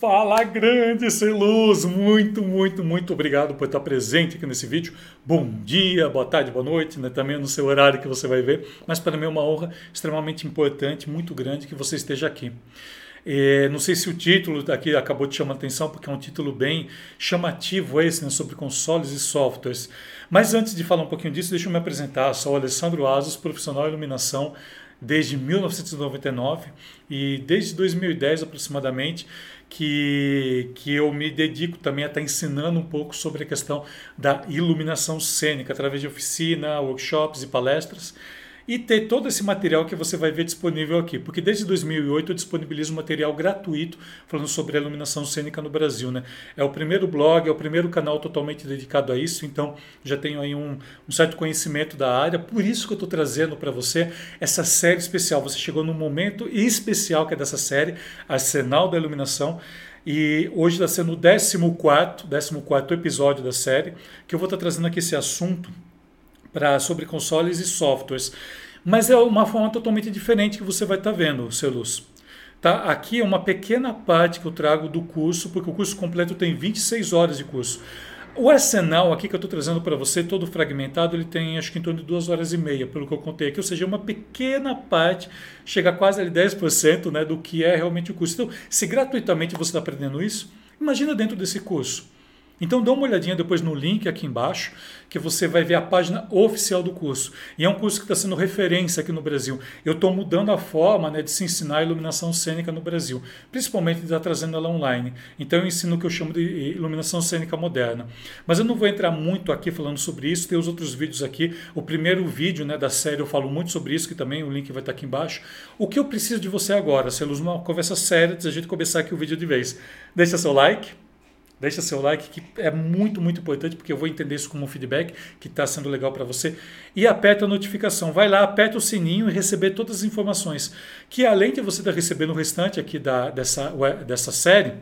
Fala grande Celuz, muito, muito, muito obrigado por estar presente aqui nesse vídeo. Bom dia, boa tarde, boa noite, né? também no seu horário que você vai ver, mas para mim é uma honra extremamente importante, muito grande que você esteja aqui. É, não sei se o título aqui acabou te chamando a atenção, porque é um título bem chamativo esse, né, sobre consoles e softwares. Mas antes de falar um pouquinho disso, deixa eu me apresentar. Sou Alessandro Asos, profissional de iluminação desde 1999 e desde 2010 aproximadamente que, que eu me dedico também a estar ensinando um pouco sobre a questão da iluminação cênica através de oficina, workshops e palestras e ter todo esse material que você vai ver disponível aqui, porque desde 2008 eu disponibilizo material gratuito falando sobre a iluminação cênica no Brasil, né? É o primeiro blog, é o primeiro canal totalmente dedicado a isso, então já tenho aí um, um certo conhecimento da área, por isso que eu estou trazendo para você essa série especial. Você chegou num momento especial que é dessa série, Arsenal da Iluminação. E hoje está sendo o 14, 14 episódio da série, que eu vou estar tá trazendo aqui esse assunto sobre consoles e softwares. Mas é uma forma totalmente diferente que você vai estar tá vendo, seu Luz. Tá? Aqui é uma pequena parte que eu trago do curso, porque o curso completo tem 26 horas de curso. O arsenal aqui que eu estou trazendo para você, todo fragmentado, ele tem acho que em torno de duas horas e meia, pelo que eu contei aqui, ou seja, uma pequena parte, chega quase a 10% né, do que é realmente o curso. Então, se gratuitamente você está aprendendo isso, imagina dentro desse curso. Então dá uma olhadinha depois no link aqui embaixo, que você vai ver a página oficial do curso. E é um curso que está sendo referência aqui no Brasil. Eu estou mudando a forma né, de se ensinar iluminação cênica no Brasil, principalmente de estar trazendo ela online. Então eu ensino o que eu chamo de iluminação cênica moderna. Mas eu não vou entrar muito aqui falando sobre isso, tem os outros vídeos aqui. O primeiro vídeo né, da série eu falo muito sobre isso, que também o link vai estar aqui embaixo. O que eu preciso de você agora, Celuz, uma conversa séria, antes a gente começar aqui o vídeo de vez. Deixa seu like Deixa seu like, que é muito, muito importante, porque eu vou entender isso como um feedback que está sendo legal para você. E aperta a notificação. Vai lá, aperta o sininho e receber todas as informações. Que além de você estar tá recebendo o restante aqui da, dessa, dessa série,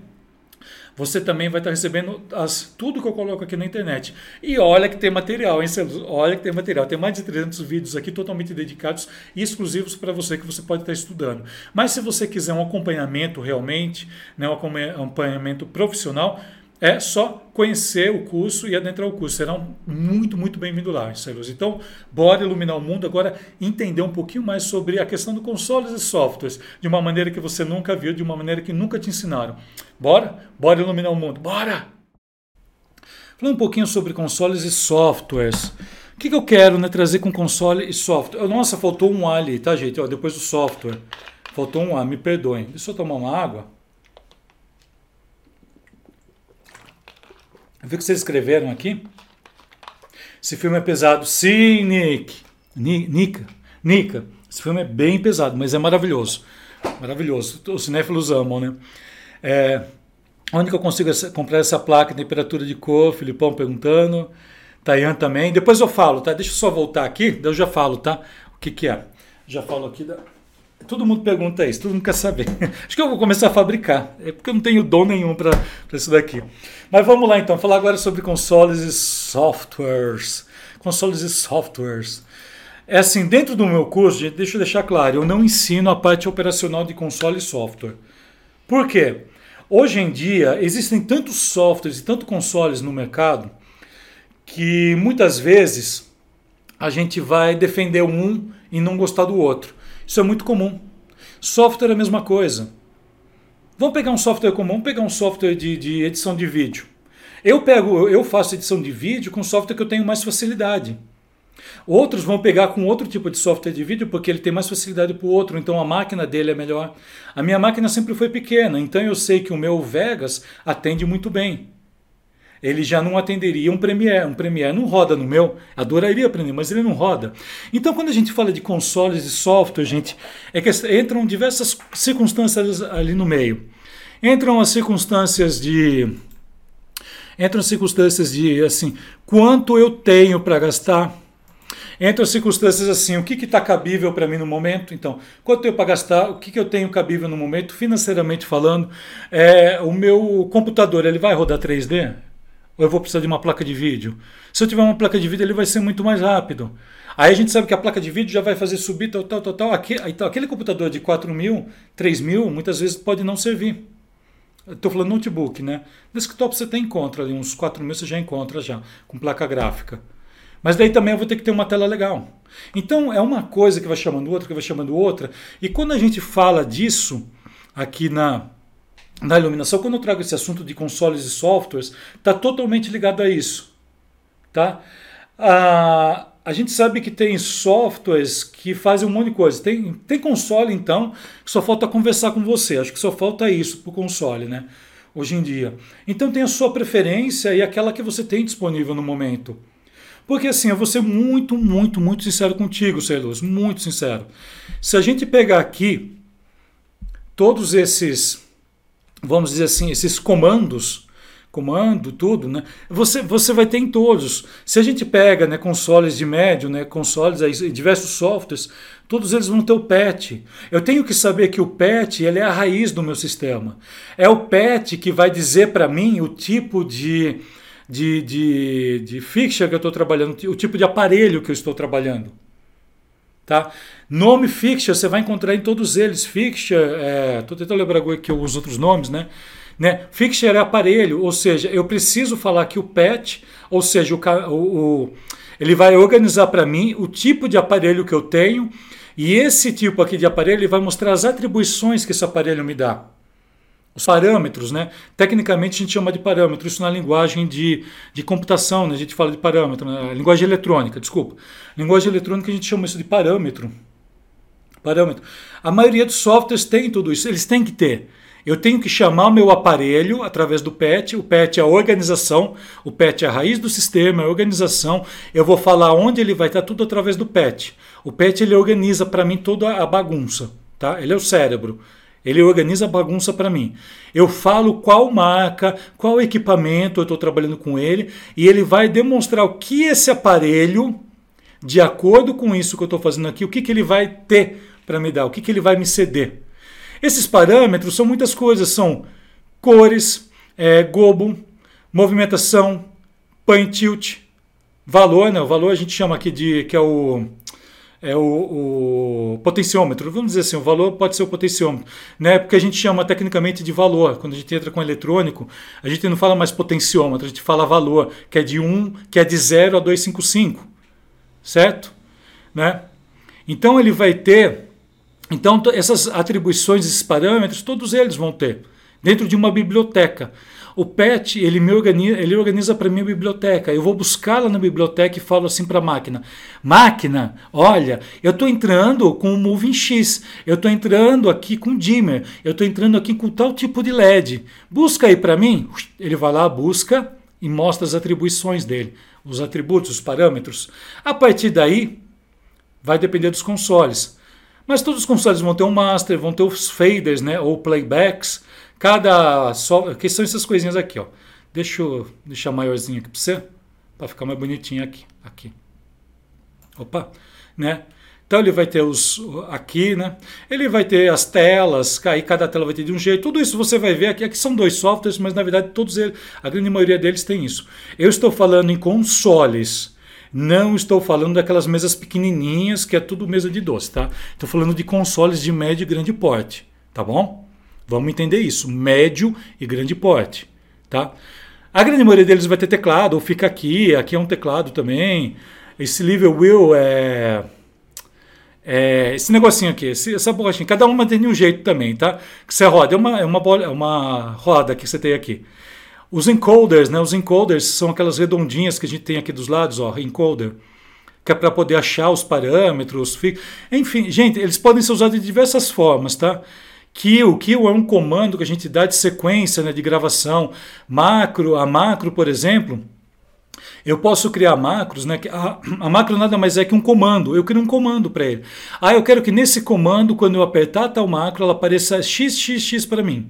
você também vai estar tá recebendo as, tudo que eu coloco aqui na internet. E olha que tem material, hein, Olha que tem material. Tem mais de 300 vídeos aqui totalmente dedicados e exclusivos para você que você pode estar tá estudando. Mas se você quiser um acompanhamento realmente, né, um acompanhamento profissional, é só conhecer o curso e adentrar o curso. Serão muito, muito bem-vindos lá, Células. Então, bora iluminar o mundo agora, entender um pouquinho mais sobre a questão do consoles e softwares, de uma maneira que você nunca viu, de uma maneira que nunca te ensinaram. Bora? Bora iluminar o mundo. Bora! Falando um pouquinho sobre consoles e softwares. O que, que eu quero né, trazer com console e software? Nossa, faltou um A ali, tá, gente? Ó, depois do software. Faltou um A, me perdoem. Deixa eu tomar uma água. Eu vi que vocês escreveram aqui. Esse filme é pesado. Sim, Nick. Nica. Nica. Esse filme é bem pesado, mas é maravilhoso. Maravilhoso. Os cinéfilos amam, né? É, onde que eu consigo comprar essa placa, temperatura de cor? Filipão perguntando. Tayan também. Depois eu falo, tá? Deixa eu só voltar aqui, daí eu já falo, tá? O que que é? Já falo aqui da... Todo mundo pergunta isso, todo mundo quer saber. Acho que eu vou começar a fabricar. É porque eu não tenho dom nenhum para isso daqui. Mas vamos lá então, falar agora sobre consoles e softwares. Consoles e softwares. É assim, dentro do meu curso, deixa eu deixar claro, eu não ensino a parte operacional de console e software. Por quê? Hoje em dia existem tantos softwares e tantos consoles no mercado que muitas vezes a gente vai defender um e não gostar do outro. Isso é muito comum. Software é a mesma coisa. Vamos pegar um software comum, pegar um software de, de edição de vídeo. Eu pego, eu faço edição de vídeo com software que eu tenho mais facilidade. Outros vão pegar com outro tipo de software de vídeo porque ele tem mais facilidade para o outro, então a máquina dele é melhor. A minha máquina sempre foi pequena, então eu sei que o meu Vegas atende muito bem ele já não atenderia um Premiere. Um Premiere não roda no meu, adoraria aprender, mas ele não roda. Então, quando a gente fala de consoles e software, gente, é que entram diversas circunstâncias ali no meio. Entram as circunstâncias de entram as circunstâncias de assim, quanto eu tenho para gastar. Entram as circunstâncias assim, o que está cabível para mim no momento? Então, quanto eu para gastar? O que, que eu tenho cabível no momento, financeiramente falando? É, o meu computador, ele vai rodar 3D? Ou eu vou precisar de uma placa de vídeo? Se eu tiver uma placa de vídeo, ele vai ser muito mais rápido. Aí a gente sabe que a placa de vídeo já vai fazer subir tal, tal, tal, tal. Aquele, então, aquele computador de 4 mil, 3 mil, muitas vezes pode não servir. Estou falando notebook, né? Desktop você tem encontra uns 4 mil você já encontra já, com placa gráfica. Mas daí também eu vou ter que ter uma tela legal. Então é uma coisa que vai chamando outra, que vai chamando outra. E quando a gente fala disso aqui na, na iluminação, quando eu trago esse assunto de consoles e softwares, está totalmente ligado a isso. Tá? A, a gente sabe que tem softwares que fazem um monte de coisa. Tem, tem console, então, que só falta conversar com você. Acho que só falta isso para o console, né? Hoje em dia. Então tem a sua preferência e aquela que você tem disponível no momento. Porque assim, eu vou ser muito, muito, muito sincero contigo, Celuz, muito sincero. Se a gente pegar aqui todos esses, vamos dizer assim, esses comandos, comando, tudo, né? Você, você vai ter em todos. Se a gente pega né, consoles de médio, né, consoles, aí, diversos softwares, todos eles vão ter o PET. Eu tenho que saber que o PET ele é a raiz do meu sistema. É o PET que vai dizer para mim o tipo de de, de, de fixture que eu estou trabalhando, o tipo de aparelho que eu estou trabalhando. Tá? Nome fixture você vai encontrar em todos eles. Fixture, estou é, tentando lembrar aqui os outros nomes, né? né? Fixture é aparelho, ou seja, eu preciso falar que o PET, ou seja, o, o, ele vai organizar para mim o tipo de aparelho que eu tenho e esse tipo aqui de aparelho vai mostrar as atribuições que esse aparelho me dá os parâmetros, né? Tecnicamente a gente chama de parâmetro, isso na linguagem de, de computação, né? a gente fala de parâmetro, né? linguagem eletrônica, desculpa. Linguagem eletrônica a gente chama isso de parâmetro. Parâmetro. A maioria dos softwares tem tudo isso, eles têm que ter. Eu tenho que chamar o meu aparelho através do PET. O PET é a organização, o PET é a raiz do sistema, é a organização. Eu vou falar onde ele vai estar tudo através do PET. O PET ele organiza para mim toda a bagunça, tá? Ele é o cérebro. Ele organiza a bagunça para mim. Eu falo qual marca, qual equipamento eu estou trabalhando com ele e ele vai demonstrar o que esse aparelho, de acordo com isso que eu estou fazendo aqui, o que, que ele vai ter para me dar, o que, que ele vai me ceder. Esses parâmetros são muitas coisas, são cores, é, gobo, movimentação, point tilt, valor, né? O valor a gente chama aqui de que é o é o, o, potenciômetro. Vamos dizer assim, o valor pode ser o potenciômetro, né? Porque a gente chama tecnicamente de valor. Quando a gente entra com eletrônico, a gente não fala mais potenciômetro, a gente fala valor, que é de 1, que é de 0 a 255. Certo? Né? Então ele vai ter então essas atribuições, esses parâmetros, todos eles vão ter dentro de uma biblioteca. O PET, ele me organiza, ele organiza para mim a biblioteca. Eu vou buscar lá na biblioteca e falo assim para a máquina: Máquina, olha, eu estou entrando com o Moving X, eu estou entrando aqui com dimmer, eu estou entrando aqui com tal tipo de LED. Busca aí para mim. Ele vai lá, busca e mostra as atribuições dele, os atributos, os parâmetros. A partir daí, vai depender dos consoles. Mas todos os consoles vão ter um master, vão ter os faders, né, ou playbacks. Cada só que são essas coisinhas aqui, ó. Deixa eu deixar maiorzinho aqui para você, para ficar mais bonitinho aqui, aqui. Opa, né? Então ele vai ter os aqui, né? Ele vai ter as telas, aí cada tela vai ter de um jeito. Tudo isso você vai ver aqui. Aqui são dois softwares, mas na verdade todos eles, a grande maioria deles tem isso. Eu estou falando em consoles. Não estou falando daquelas mesas pequenininhas que é tudo mesa de doce, tá? Estou falando de consoles de médio e grande porte, tá bom? Vamos entender isso, médio e grande porte, tá? A grande maioria deles vai ter teclado, ou fica aqui, aqui é um teclado também. Esse lever wheel é, é esse negocinho aqui, esse, essa borrachinha, cada uma tem um jeito também, tá? Que você roda, é uma, é uma, bola, é uma roda que você tem aqui. Os encoders, né? Os encoders são aquelas redondinhas que a gente tem aqui dos lados, ó, encoder que é para poder achar os parâmetros. Enfim, gente, eles podem ser usados de diversas formas, tá? Kill, kill é um comando que a gente dá de sequência, né, de gravação. Macro, a macro, por exemplo, eu posso criar macros, né? A, a, macro nada mais é que um comando. Eu crio um comando para ele. Ah, eu quero que nesse comando, quando eu apertar tal macro, ela apareça xxx para mim.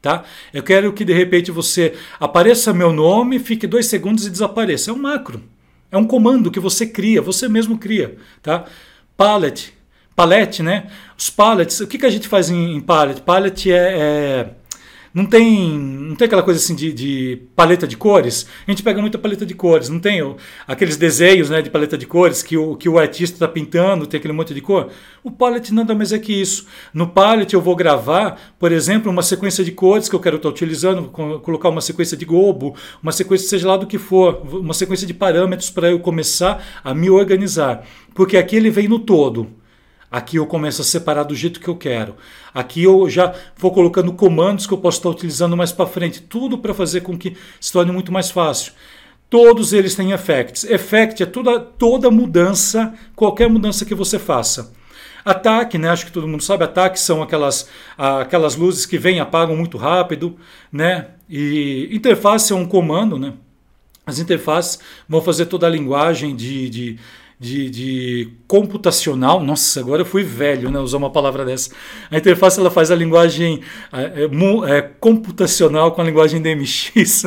Tá? Eu quero que de repente você apareça meu nome, fique dois segundos e desapareça. É um macro. É um comando que você cria, você mesmo cria. Tá? Palette palette, né? Os pallets, o que, que a gente faz em, em pallet? Pallet é, é Não tem, não tem aquela coisa assim de, de, paleta de cores? A gente pega muita paleta de cores, não tem o, aqueles desenhos né, de paleta de cores que o, que o artista está pintando, tem aquele monte de cor? O palette nada mais é que isso. No palette eu vou gravar, por exemplo, uma sequência de cores que eu quero estar utilizando, colocar uma sequência de globo, uma sequência seja lá do que for, uma sequência de parâmetros para eu começar a me organizar. Porque aqui ele vem no todo. Aqui eu começo a separar do jeito que eu quero. Aqui eu já vou colocando comandos que eu posso estar utilizando mais para frente. Tudo para fazer com que se torne muito mais fácil. Todos eles têm effects. Effect é toda, toda mudança, qualquer mudança que você faça. Ataque, né? Acho que todo mundo sabe. Ataque são aquelas, aquelas luzes que vêm e apagam muito rápido, né? E interface é um comando, né? As interfaces vão fazer toda a linguagem de, de de, de, computacional. Nossa, agora eu fui velho, né? Usar uma palavra dessa. A interface ela faz a linguagem é, é, computacional com a linguagem DMX.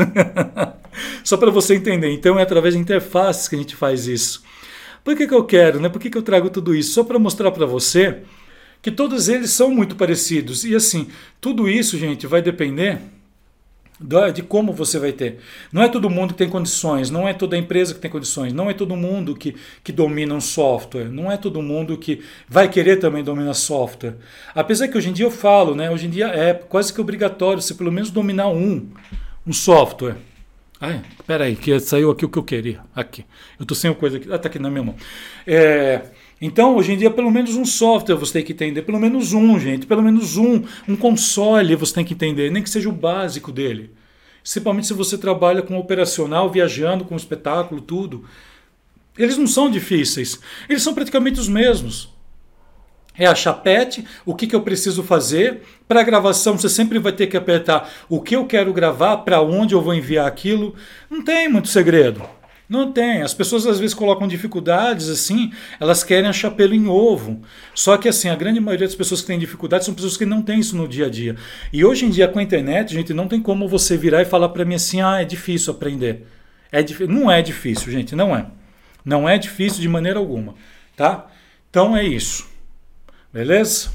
Só para você entender. Então é através de interfaces que a gente faz isso. Por que, que eu quero, né? Por que, que eu trago tudo isso? Só para mostrar para você que todos eles são muito parecidos. E assim, tudo isso, gente, vai depender de como você vai ter. Não é todo mundo que tem condições, não é toda empresa que tem condições, não é todo mundo que, que domina um software, não é todo mundo que vai querer também dominar software. Apesar que hoje em dia eu falo, né, hoje em dia é quase que obrigatório você pelo menos dominar um, um software. Ai, peraí, que saiu aqui o que eu queria. Aqui. Eu estou sem a coisa aqui. Ah, tá aqui na minha mão. É, então, hoje em dia, pelo menos um software você tem que entender, pelo menos um, gente, pelo menos um, um console você tem que entender, nem que seja o básico dele. Principalmente se você trabalha com operacional, viajando com espetáculo, tudo. Eles não são difíceis, eles são praticamente os mesmos. É a chapete, o que, que eu preciso fazer. Para a gravação, você sempre vai ter que apertar o que eu quero gravar, para onde eu vou enviar aquilo. Não tem muito segredo. Não tem. As pessoas às vezes colocam dificuldades assim, elas querem achar pelo em ovo. Só que assim, a grande maioria das pessoas que têm dificuldades são pessoas que não têm isso no dia a dia. E hoje em dia com a internet, gente, não tem como você virar e falar para mim assim: "Ah, é difícil aprender". É dif... não é difícil, gente, não é. Não é difícil de maneira alguma, tá? Então é isso. Beleza?